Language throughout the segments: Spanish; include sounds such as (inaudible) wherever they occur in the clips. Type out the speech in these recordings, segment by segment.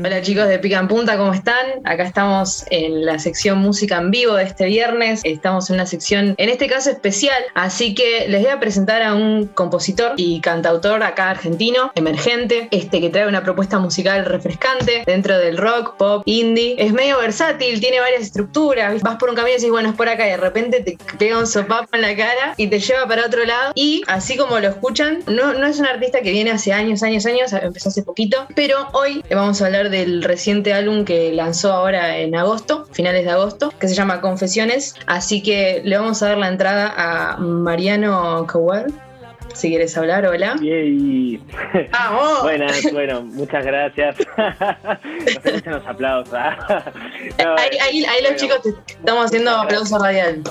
Hola chicos de Pica en Punta, ¿cómo están? Acá estamos en la sección música en vivo de este viernes. Estamos en una sección, en este caso especial, así que les voy a presentar a un compositor y cantautor acá argentino, emergente, este que trae una propuesta musical refrescante dentro del rock, pop, indie. Es medio versátil, tiene varias estructuras. Vas por un camino y dices, bueno, es por acá y de repente te pega un sopapo en la cara y te lleva para otro lado. Y así como lo escuchan, no, es un artista que viene hace años, años, años, empezó hace poquito, pero hoy vamos a hablar del reciente álbum que lanzó ahora en agosto, finales de agosto, que se llama Confesiones. Así que le vamos a dar la entrada a Mariano Cowell. Si quieres hablar, hola. Yay. ¡Vamos! (laughs) Buenas, bueno, muchas gracias. (laughs) Nos los aplausos. ¿ah? ahí, los chicos estamos haciendo aplauso radial.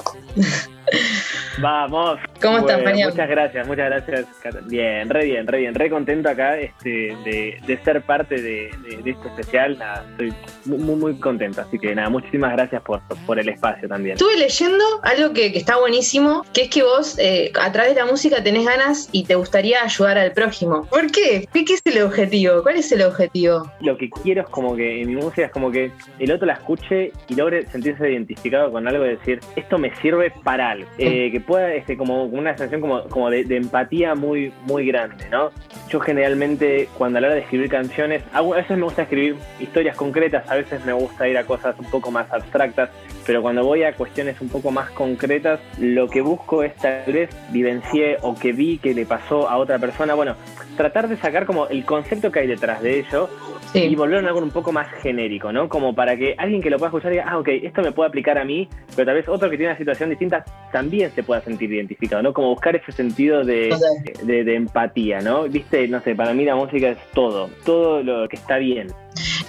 Vamos. ¿Cómo estás, Mariano? Muchas gracias, muchas gracias. Bien, re bien, re bien, re contento acá este, de, ser parte de, este especial. estoy muy, muy contento. Así que nada, muchísimas gracias por, por el espacio también. Estuve leyendo algo que, está buenísimo, que es que vos eh, a través de la música tenés ganas y te gustaría ayudar al prójimo. ¿Por qué? ¿Qué, es el objetivo? ¿Cuál es el objetivo? Lo que quiero es como que en mi música es como que el otro la escuche y logre sentirse identificado con algo y decir, esto me sirve para algo. Eh, que pueda, este, como una sensación como, como de, empatía muy, muy grande, ¿no? Yo generalmente, cuando a la hora de escribir canciones, a veces me gusta escribir historias concretas, a veces me gusta ir a cosas un poco más abstractas, pero cuando voy a cuestiones un poco más concretas, lo que busco es tal vez vivencié o que vi que le pasó a otra persona, bueno, tratar de sacar como el concepto que hay detrás de ello y volverlo algo un poco más genérico, ¿no? Como para que alguien que lo pueda escuchar diga, ah, ok, esto me puede aplicar a mí, pero tal vez otro que tiene una situación distinta también se pueda sentir identificado, ¿no? Como buscar ese sentido de, de empatía, ¿no? Viste, no sé, para mí la música es todo, todo lo que está bien.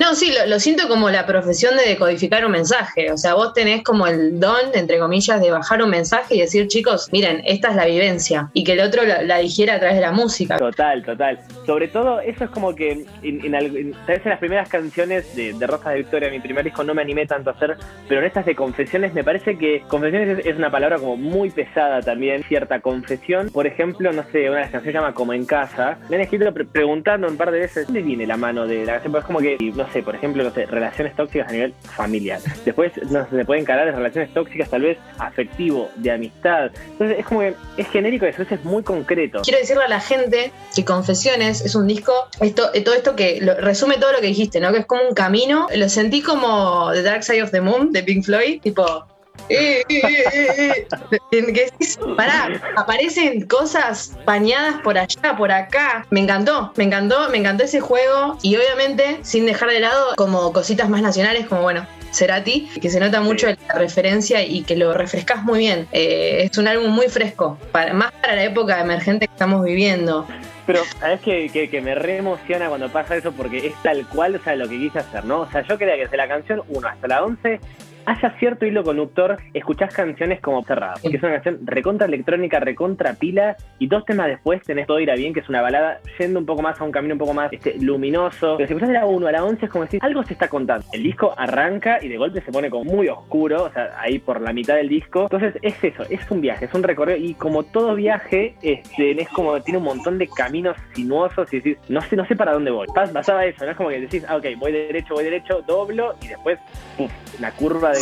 No, sí, lo, siento como la profesión de decodificar un mensaje. O sea, vos tenés como el don, entre comillas, de bajar un mensaje y decir, chicos, miren, esta es la vivencia. Y que el otro la, dijera a través de la música. Total, total. Sobre todo, eso es como que en, en, las primeras canciones de, de Rosa de Victoria, mi primer disco, no me animé tanto a hacer, pero en estas de confesiones, me parece que confesiones es, una palabra como muy pesada también, cierta confesión. Por ejemplo, no sé, una de las canciones se llama Como en Casa. Me han escrito preguntando un par de veces, ¿dónde viene la mano de la canción? Pues es como que sé, por ejemplo, no sé, relaciones tóxicas a nivel familiar. Después no se pueden encarar en relaciones tóxicas tal vez afectivo, de amistad. Entonces es como que es genérico y a veces es muy concreto. Quiero decirle a la gente que Confesiones es un disco, esto, eh, todo esto que resume todo lo que dijiste, ¿no? Que es como un camino. Lo sentí como The Dark Side of the Moon de Pink Floyd, tipo, eh, eh, eh, pará, aparecen cosas bañadas por allá, por acá. Me encantó, me encantó, me encantó ese juego. Y obviamente, sin dejar de lado como cositas más nacionales, como bueno, Cerati, que se nota mucho la referencia y que lo refrescas muy bien. es un álbum muy fresco, más para la época emergente que estamos viviendo. Pero, ¿sabes que, que, que, me re emociona cuando pasa eso? Porque es tal cual, o sea, lo que quise hacer, ¿no? O sea, yo quería que desde la canción 1 hasta la 11 haya cierto hilo conductor, escuchás canciones como Cerrado, que es una canción recontra electrónica, recontra pila, y dos temas después tenés Todo Irá Bien, que es una balada yendo un poco más a un camino un poco más este, luminoso. Pero si escuchás de la 1 a la 11 es como decir, algo se está contando. El disco arranca y de golpe se pone como muy oscuro, o sea, ahí por la mitad del disco. Entonces es eso, es un viaje, es un recorrido, y como todo viaje, este, es como, tiene un montón de caminos sinuosos y decís, no sé, no sé para dónde voy. Pasaba eso, ¿no? Es como que decís, ah, ok, voy derecho, voy derecho, doblo, y después, puf, la curva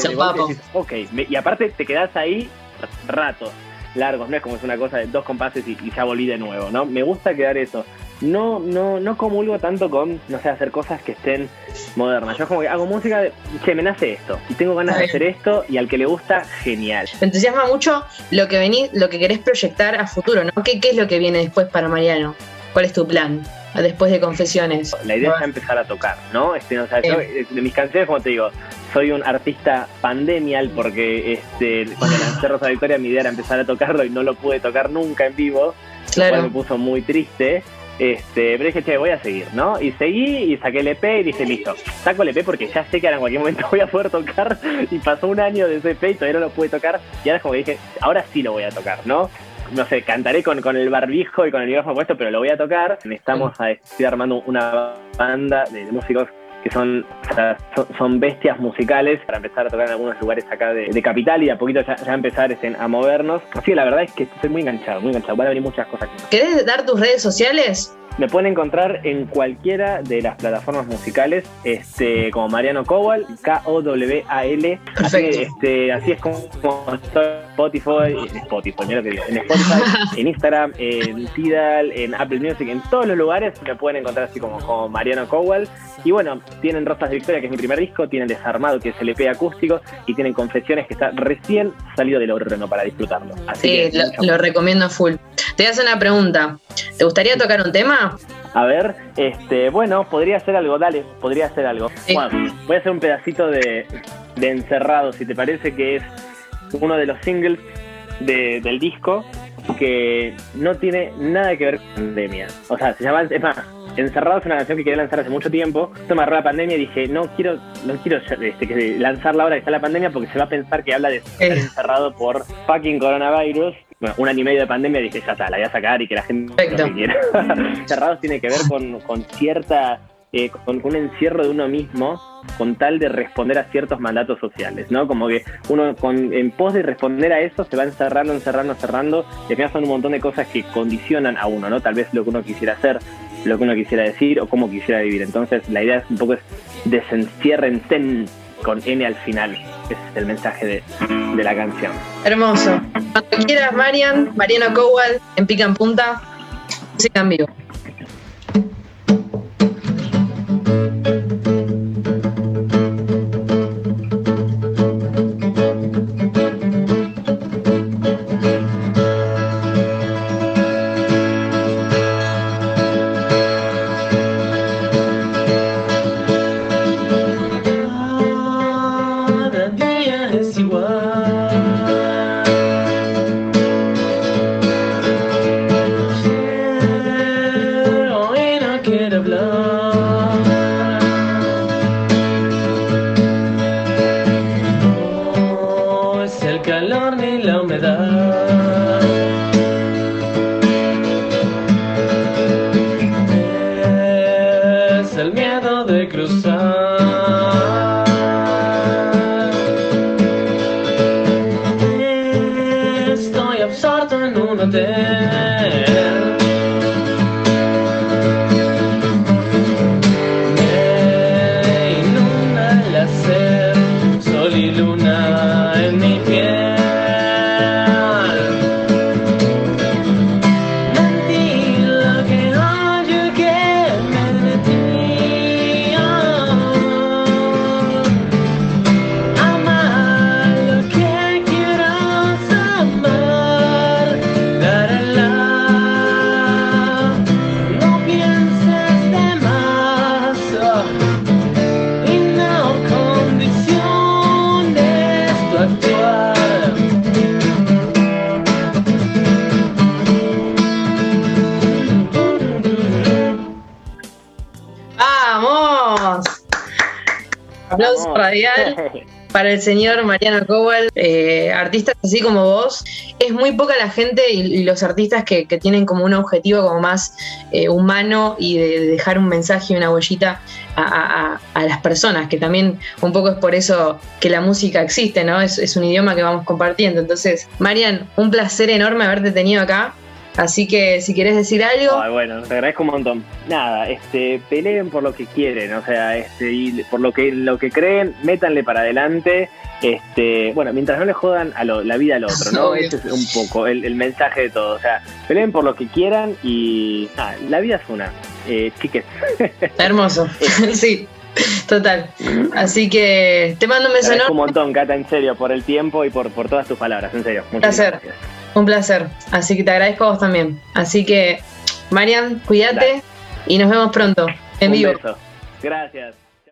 ok, y aparte te quedas ahí ratos largos, no es como es una cosa de dos compases y, ya volví de nuevo, ¿no? Me gusta quedar eso. No, no, no comulgo tanto con, no sé, hacer cosas que estén modernas. Yo como que hago música de, che, me nace esto, y tengo ganas de hacer esto, y al que le gusta, genial. Me entusiasma mucho lo que venís, lo que querés proyectar a futuro, ¿no? ¿Qué, qué es lo que viene después para Mariano? ¿Cuál es tu plan? Después de confesiones. La idea es empezar a tocar, ¿no? Este, o sea, yo, de mis canciones, como te digo, soy un artista pandemial porque este, cuando lancé Rosa Victoria mi idea era empezar a tocarlo y no lo pude tocar nunca en vivo, claro. lo cual me puso muy triste. Este, pero dije, che, voy a seguir, ¿no? Y seguí y saqué el EP y dije, listo, saco el EP porque ya sé que ahora en cualquier momento (laughs) voy a poder tocar. Y pasó un año de ese EP y todavía no lo pude tocar. Y ahora es como que dije, ahora sí lo voy a tocar, ¿no? No sé, cantaré con, con el barbijo y con el micrófono puesto, pero lo voy a tocar. Estamos a, estoy armando una banda de músicos que son, son, bestias musicales para empezar a tocar en algunos lugares acá de, Capital y a poquito ya, empezar este, a movernos. Así que la verdad es que estoy muy enganchado, muy enganchado. Van a venir muchas cosas. ¿Querés dar tus redes sociales? Me pueden encontrar en cualquiera de las plataformas musicales, este, como Mariano Cowal, K-O-W-A-L. Así, este, así es como, Spotify, en Spotify, en (laughs) Spotify, en Instagram, en Tidal, en Apple Music, en todos los lugares me pueden encontrar así como, como Mariano Cowal. Y bueno, tienen Rosas de Victoria, que es mi primer disco, tienen Desarmado, que es el EP acústico, y tienen Confesiones, que está recién salido del horno para disfrutarlo. Así sí, lo, recomiendo full. Te hace una pregunta. ¿Te gustaría tocar un tema? A ver, este, bueno, podría hacer algo, dale, podría hacer algo. voy a hacer un pedacito de, de Encerrado, si te parece que es uno de los singles del disco que no tiene nada que ver con pandemia. O sea, se llama, es más, Encerrado es una canción que quería lanzar hace mucho tiempo. Esto me agarró la pandemia y dije, no quiero, no quiero este, lanzarla ahora que está la pandemia porque se va a pensar que habla de estar eh. encerrado por fucking coronavirus. Bueno, un año y medio de pandemia dije, ya está, la voy a sacar y que la gente lo que quiera. (laughs) Encerrados tiene que ver con, con cierta eh, con un encierro de uno mismo con tal de responder a ciertos mandatos sociales, ¿no? Como que uno con, en pos de responder a eso se va encerrando, encerrando, encerrando, y al final son un montón de cosas que condicionan a uno, ¿no? Tal vez lo que uno quisiera hacer, lo que uno quisiera decir o cómo quisiera vivir. Entonces la idea es un poco es desenciérrense con N al final. Ese es el mensaje de, de la canción. Hermoso. Cuando quieras, Marian, Mariano Cowal, en Pica en Punta, música en vivo. Aplauso radial (laughs) para el señor Mariano Cowell, eh, artistas así como vos. Es muy poca la gente y, los artistas que, tienen como un objetivo como más eh, humano y de, dejar un mensaje y una huellita a, las personas, que también un poco es por eso que la música existe, ¿no? Es, es un idioma que vamos compartiendo. Entonces, Marian, un placer enorme haberte tenido acá. Así que si quieres decir algo. bueno, te agradezco un montón. Nada, este, peleen por lo que quieren, o sea, este, y por lo que, lo que creen, métanle para adelante. Este, bueno, mientras no le jodan a la vida al otro, ¿no? (laughs) Ese es un poco el, mensaje de todo. O sea, peleen por lo que quieran y nada, la vida es una. Eh, chiques. (laughs) Hermoso. sí. Total. Así que te mando un beso enorme. Un montón, Cata, en serio, por el tiempo y por, por todas tus palabras, en serio. Muchas gracias. Un placer. Así que te agradezco a vos también. Así que, Marian, cuídate y nos vemos pronto en vivo. Gracias.